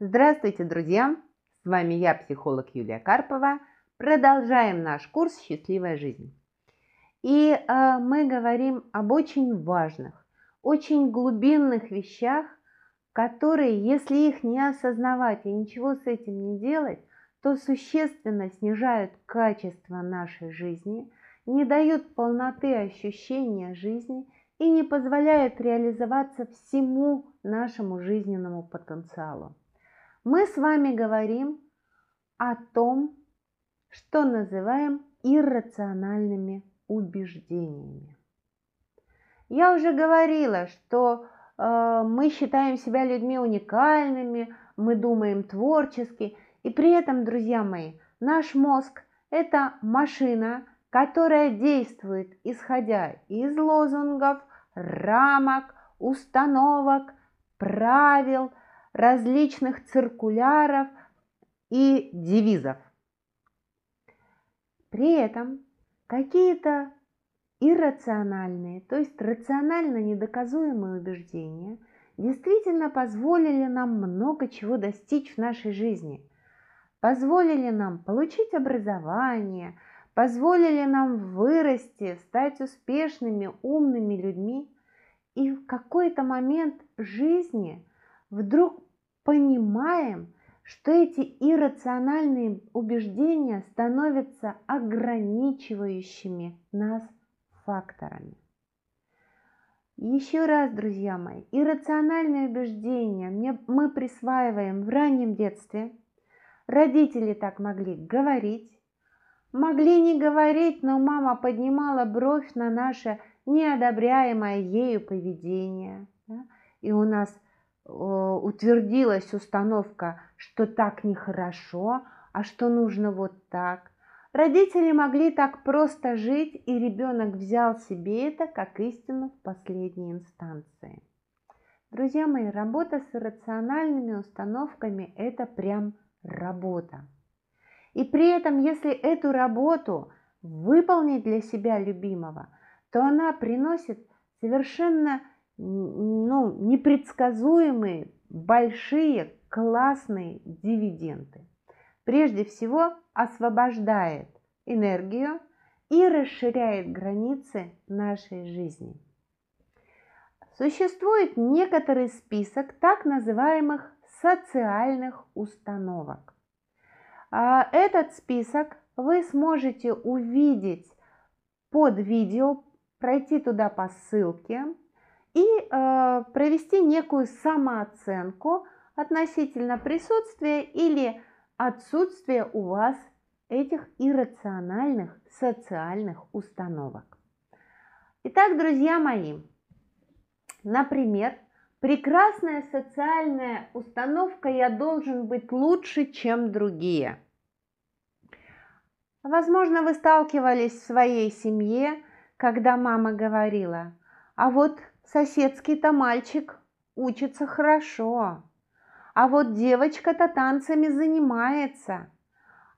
Здравствуйте, друзья! С вами я, психолог Юлия Карпова. Продолжаем наш курс «Счастливая жизнь». И э, мы говорим об очень важных, очень глубинных вещах, которые, если их не осознавать и ничего с этим не делать, то существенно снижают качество нашей жизни, не дают полноты ощущения жизни и не позволяют реализоваться всему нашему жизненному потенциалу. Мы с вами говорим о том, что называем иррациональными убеждениями. Я уже говорила, что э, мы считаем себя людьми уникальными, мы думаем творчески, и при этом, друзья мои, наш мозг – это машина, которая действует исходя из лозунгов, рамок, установок, правил, различных циркуляров и девизов. При этом какие-то иррациональные, то есть рационально недоказуемые убеждения действительно позволили нам много чего достичь в нашей жизни, позволили нам получить образование, позволили нам вырасти, стать успешными, умными людьми. И в какой-то момент жизни вдруг понимаем, что эти иррациональные убеждения становятся ограничивающими нас факторами. Еще раз, друзья мои, иррациональные убеждения мы присваиваем в раннем детстве. Родители так могли говорить, могли не говорить, но мама поднимала бровь на наше неодобряемое ею поведение. И у нас утвердилась установка, что так нехорошо, а что нужно вот так. Родители могли так просто жить, и ребенок взял себе это как истину в последней инстанции. Друзья мои, работа с иррациональными установками – это прям работа. И при этом, если эту работу выполнить для себя любимого, то она приносит совершенно ну, непредсказуемые, большие, классные дивиденды. Прежде всего, освобождает энергию и расширяет границы нашей жизни. Существует некоторый список так называемых социальных установок. А, этот список вы сможете увидеть под видео, пройти туда по ссылке и э, провести некую самооценку относительно присутствия или отсутствия у вас этих иррациональных социальных установок. Итак, друзья мои, например, прекрасная социальная установка «я должен быть лучше, чем другие». Возможно, вы сталкивались в своей семье, когда мама говорила, а вот соседский-то мальчик учится хорошо, а вот девочка-то танцами занимается,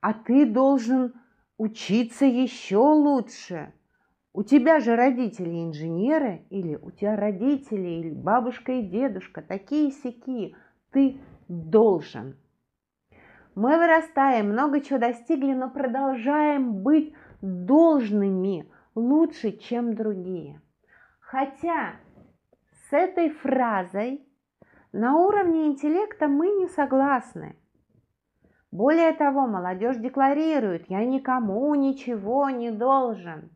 а ты должен учиться еще лучше. У тебя же родители инженеры, или у тебя родители, или бабушка и дедушка, такие сяки, ты должен. Мы вырастаем, много чего достигли, но продолжаем быть должными лучше, чем другие. Хотя с этой фразой на уровне интеллекта мы не согласны. Более того, молодежь декларирует, я никому ничего не должен.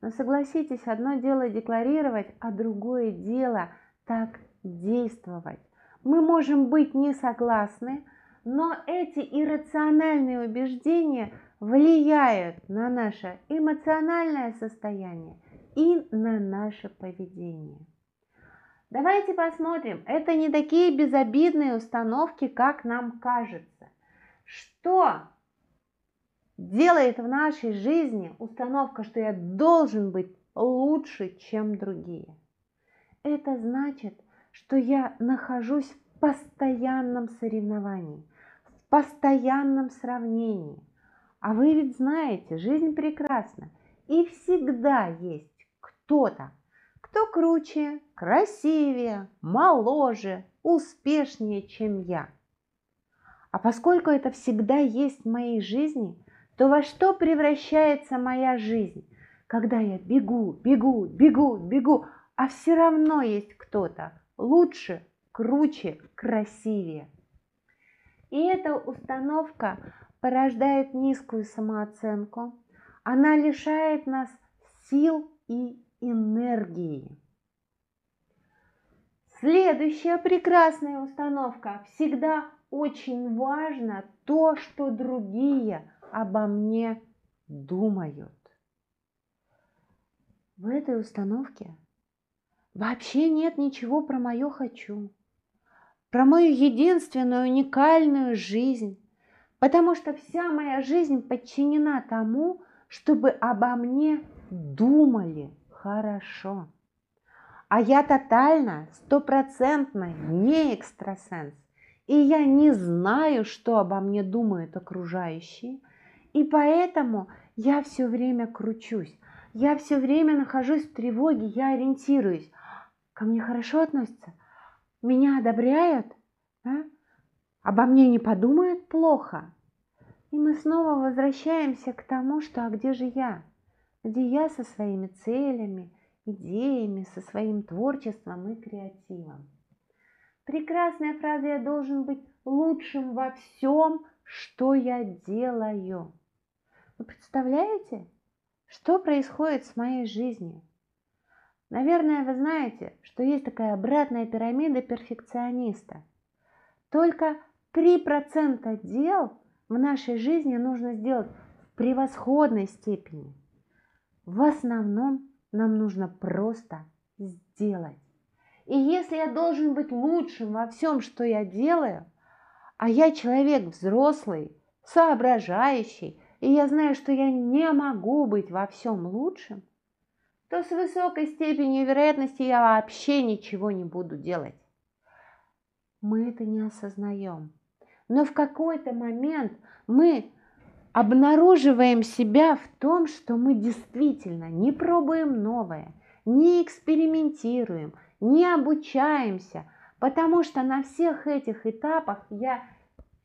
Но согласитесь, одно дело декларировать, а другое дело так действовать. Мы можем быть не согласны, но эти иррациональные убеждения влияют на наше эмоциональное состояние и на наше поведение. Давайте посмотрим, это не такие безобидные установки, как нам кажется. Что делает в нашей жизни установка, что я должен быть лучше, чем другие? Это значит, что я нахожусь в постоянном соревновании – постоянном сравнении. А вы ведь знаете, жизнь прекрасна, и всегда есть кто-то, кто круче, красивее, моложе, успешнее, чем я. А поскольку это всегда есть в моей жизни, то во что превращается моя жизнь, когда я бегу, бегу, бегу, бегу, а все равно есть кто-то лучше, круче, красивее. И эта установка порождает низкую самооценку, она лишает нас сил и энергии. Следующая прекрасная установка. Всегда очень важно то, что другие обо мне думают. В этой установке вообще нет ничего про мое «хочу», про мою единственную уникальную жизнь, потому что вся моя жизнь подчинена тому, чтобы обо мне думали хорошо. А я тотально, стопроцентно не экстрасенс. И я не знаю, что обо мне думают окружающие. И поэтому я все время кручусь. Я все время нахожусь в тревоге, я ориентируюсь. Ко мне хорошо относятся? Меня одобряют? А? Обо мне не подумают плохо? И мы снова возвращаемся к тому, что а где же я? Где я со своими целями, идеями, со своим творчеством и креативом. Прекрасная фраза «Я должен быть лучшим во всем, что я делаю». Вы представляете, что происходит с моей жизнью? Наверное, вы знаете, что есть такая обратная пирамида перфекциониста. Только 3% дел в нашей жизни нужно сделать в превосходной степени. В основном нам нужно просто сделать. И если я должен быть лучшим во всем, что я делаю, а я человек взрослый, соображающий, и я знаю, что я не могу быть во всем лучшим, то с высокой степенью вероятности я вообще ничего не буду делать. Мы это не осознаем. Но в какой-то момент мы обнаруживаем себя в том, что мы действительно не пробуем новое, не экспериментируем, не обучаемся, потому что на всех этих этапах я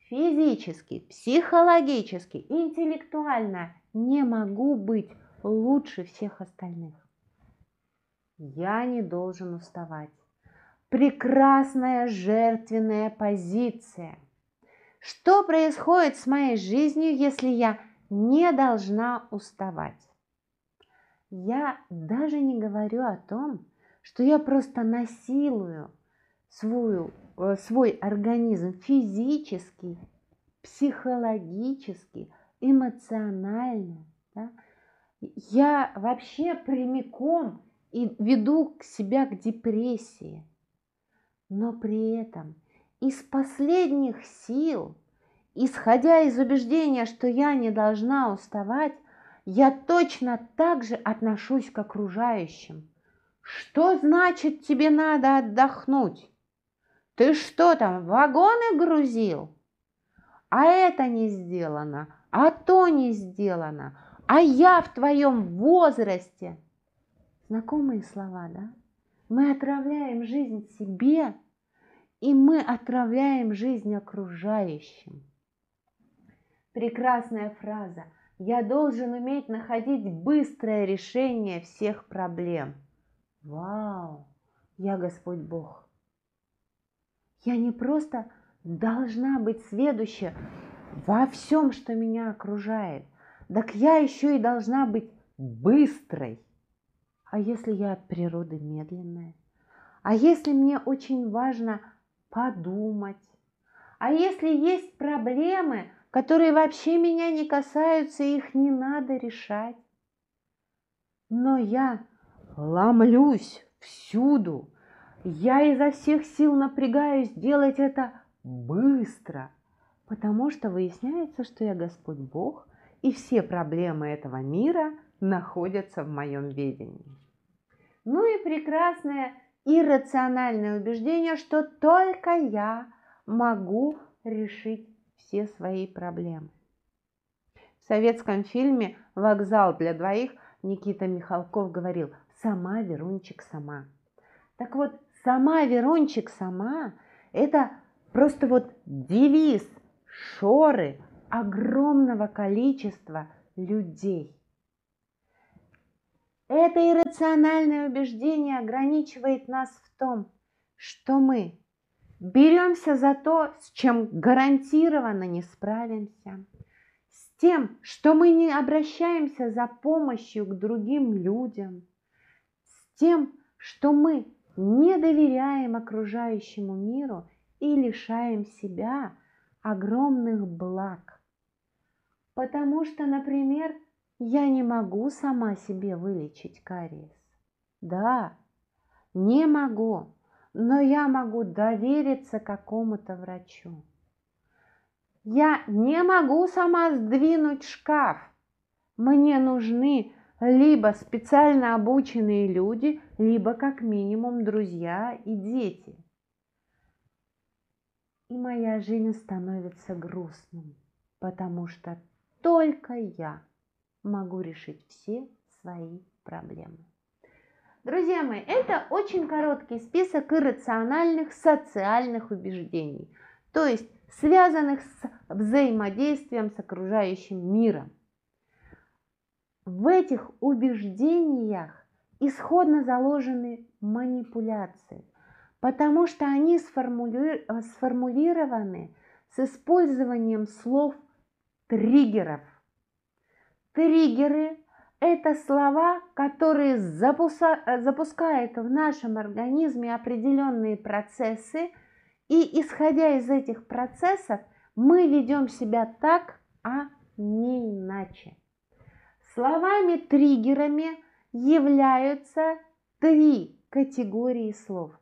физически, психологически, интеллектуально не могу быть лучше всех остальных. Я не должен уставать. Прекрасная жертвенная позиция – что происходит с моей жизнью, если я не должна уставать? Я даже не говорю о том, что я просто насилую свою, э, свой организм физически, психологически, эмоционально. Да? Я вообще прямиком и веду себя к депрессии. Но при этом из последних сил, исходя из убеждения, что я не должна уставать, я точно так же отношусь к окружающим. Что значит тебе надо отдохнуть? Ты что там, вагоны грузил? А это не сделано, а то не сделано, а я в твоем возрасте. Знакомые слова, да? Мы отравляем жизнь себе и мы отравляем жизнь окружающим. Прекрасная фраза. Я должен уметь находить быстрое решение всех проблем. Вау! Я Господь Бог. Я не просто должна быть следующая во всем, что меня окружает. Так я еще и должна быть быстрой. А если я от природы медленная? А если мне очень важно – подумать. А если есть проблемы, которые вообще меня не касаются, их не надо решать. Но я ломлюсь всюду. Я изо всех сил напрягаюсь делать это быстро, потому что выясняется, что я Господь Бог, и все проблемы этого мира находятся в моем ведении. Ну и прекрасная иррациональное убеждение, что только я могу решить все свои проблемы. В советском фильме «Вокзал для двоих» Никита Михалков говорил «Сама Верунчик сама». Так вот, «Сама Верунчик сама» – это просто вот девиз, шоры огромного количества людей. Это иррациональное убеждение ограничивает нас в том, что мы беремся за то, с чем гарантированно не справимся, с тем, что мы не обращаемся за помощью к другим людям, с тем, что мы не доверяем окружающему миру и лишаем себя огромных благ. Потому что, например, я не могу сама себе вылечить кариес. Да, не могу, но я могу довериться какому-то врачу. Я не могу сама сдвинуть шкаф. Мне нужны либо специально обученные люди, либо как минимум друзья и дети. И моя жизнь становится грустной, потому что только я могу решить все свои проблемы. Друзья мои, это очень короткий список иррациональных социальных убеждений, то есть связанных с взаимодействием с окружающим миром. В этих убеждениях исходно заложены манипуляции, потому что они сформули... сформулированы с использованием слов триггеров. Триггеры – это слова, которые запуска... запускают в нашем организме определенные процессы, и исходя из этих процессов мы ведем себя так, а не иначе. Словами-триггерами являются три категории слов.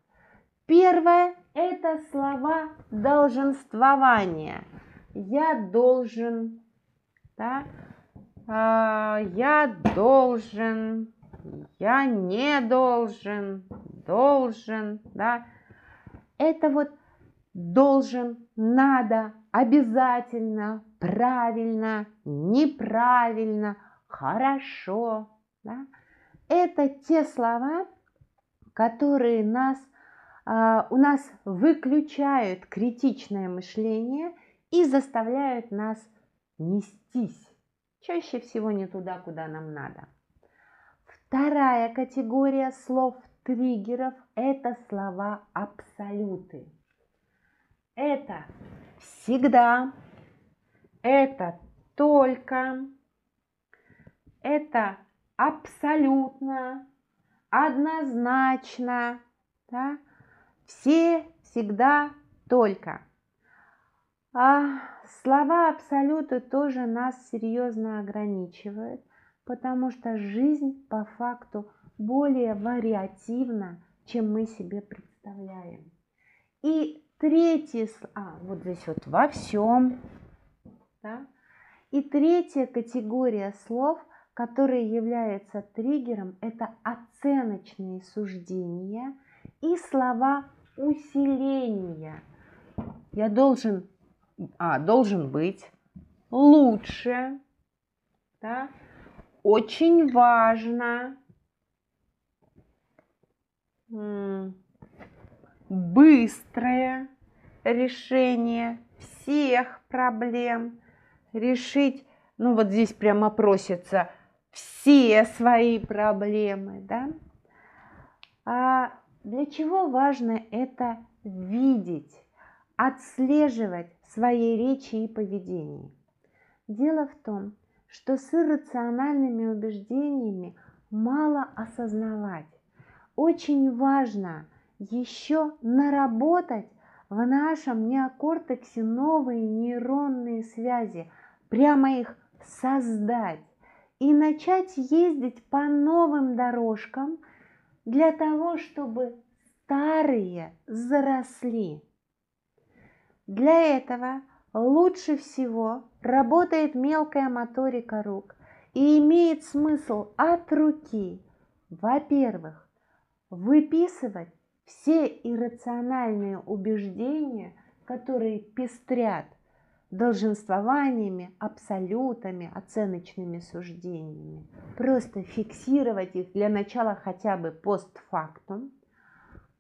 Первое – это слова долженствования. Я должен, да? А, я должен, я не должен, должен, да. Это вот должен, надо, обязательно, правильно, неправильно – хорошо. Да? Это те слова, которые нас, э, у нас выключают критичное мышление и заставляют нас нестись. Чаще всего не туда, куда нам надо. Вторая категория слов-триггеров – это слова абсолюты. Это всегда, это только, это абсолютно, однозначно, да? все, всегда, только. А слова абсолюты тоже нас серьезно ограничивают, потому что жизнь по факту более вариативна, чем мы себе представляем. И третье, а вот здесь вот во всем, да? И третья категория слов – которые являются триггером, это оценочные суждения и слова усиления. Я должен, а, должен быть лучше, да? очень важно, быстрое решение всех проблем, решить, ну вот здесь прямо просится – все свои проблемы, да? А для чего важно это видеть, отслеживать свои речи и поведение? Дело в том, что с иррациональными убеждениями мало осознавать. Очень важно еще наработать в нашем неокортексе новые нейронные связи, прямо их создать и начать ездить по новым дорожкам для того, чтобы старые заросли. Для этого лучше всего работает мелкая моторика рук и имеет смысл от руки, во-первых, выписывать все иррациональные убеждения, которые пестрят – долженствованиями, абсолютами, оценочными суждениями. Просто фиксировать их для начала хотя бы постфактум,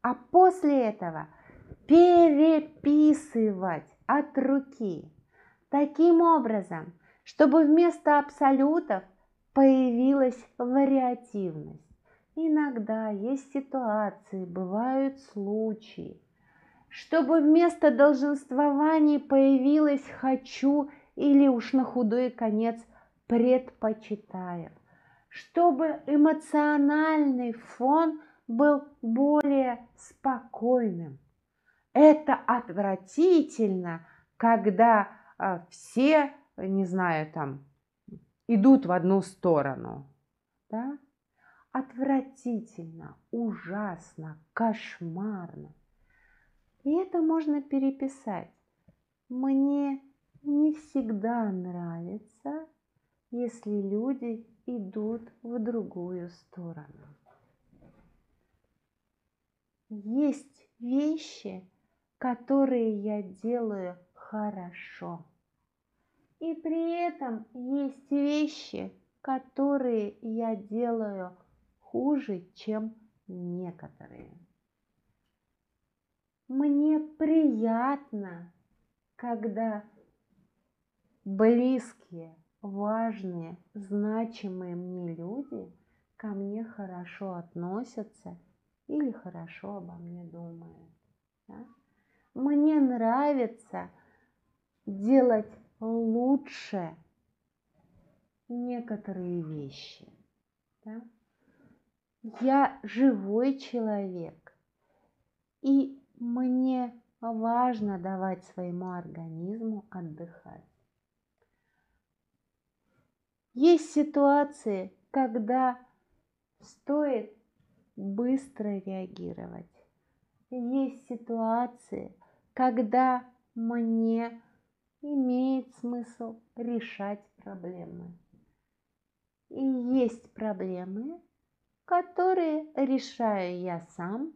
а после этого переписывать от руки таким образом, чтобы вместо абсолютов появилась вариативность. Иногда есть ситуации, бывают случаи, чтобы вместо долженствований появилось «хочу» или уж на худой конец «предпочитаю», чтобы эмоциональный фон был более спокойным. Это отвратительно, когда а, все, не знаю, там, идут в одну сторону. Да? Отвратительно, ужасно, кошмарно. И это можно переписать. Мне не всегда нравится, если люди идут в другую сторону. Есть вещи, которые я делаю хорошо. И при этом есть вещи, которые я делаю хуже, чем некоторые. Мне приятно, когда близкие, важные, значимые мне люди ко мне хорошо относятся или хорошо обо мне думают. Да? Мне нравится делать лучше некоторые вещи. Да? Я живой человек, и мне важно давать своему организму отдыхать. Есть ситуации, когда стоит быстро реагировать. Есть ситуации, когда мне имеет смысл решать проблемы. И есть проблемы, которые решаю я сам,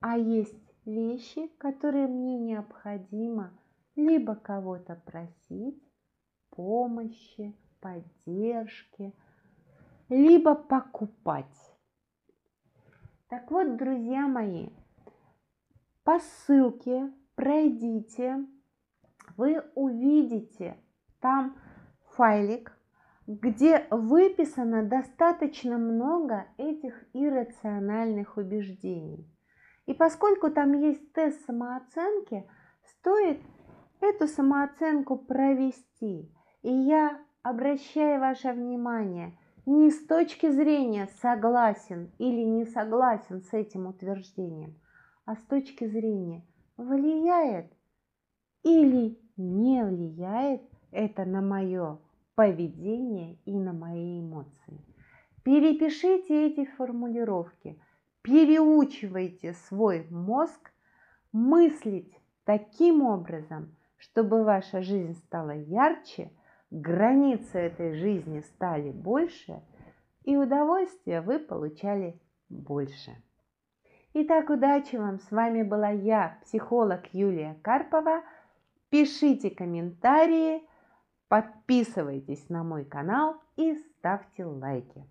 а есть вещи, которые мне необходимо либо кого-то просить, помощи, поддержки, либо покупать. Так вот, друзья мои, по ссылке пройдите, вы увидите там файлик, где выписано достаточно много этих иррациональных убеждений. И поскольку там есть тест самооценки, стоит эту самооценку провести. И я обращаю ваше внимание не с точки зрения согласен или не согласен с этим утверждением, а с точки зрения влияет или не влияет это на мое поведение и на мои эмоции. Перепишите эти формулировки – переучивайте свой мозг мыслить таким образом, чтобы ваша жизнь стала ярче, границы этой жизни стали больше, и удовольствия вы получали больше. Итак, удачи вам! С вами была я, психолог Юлия Карпова. Пишите комментарии, подписывайтесь на мой канал и ставьте лайки.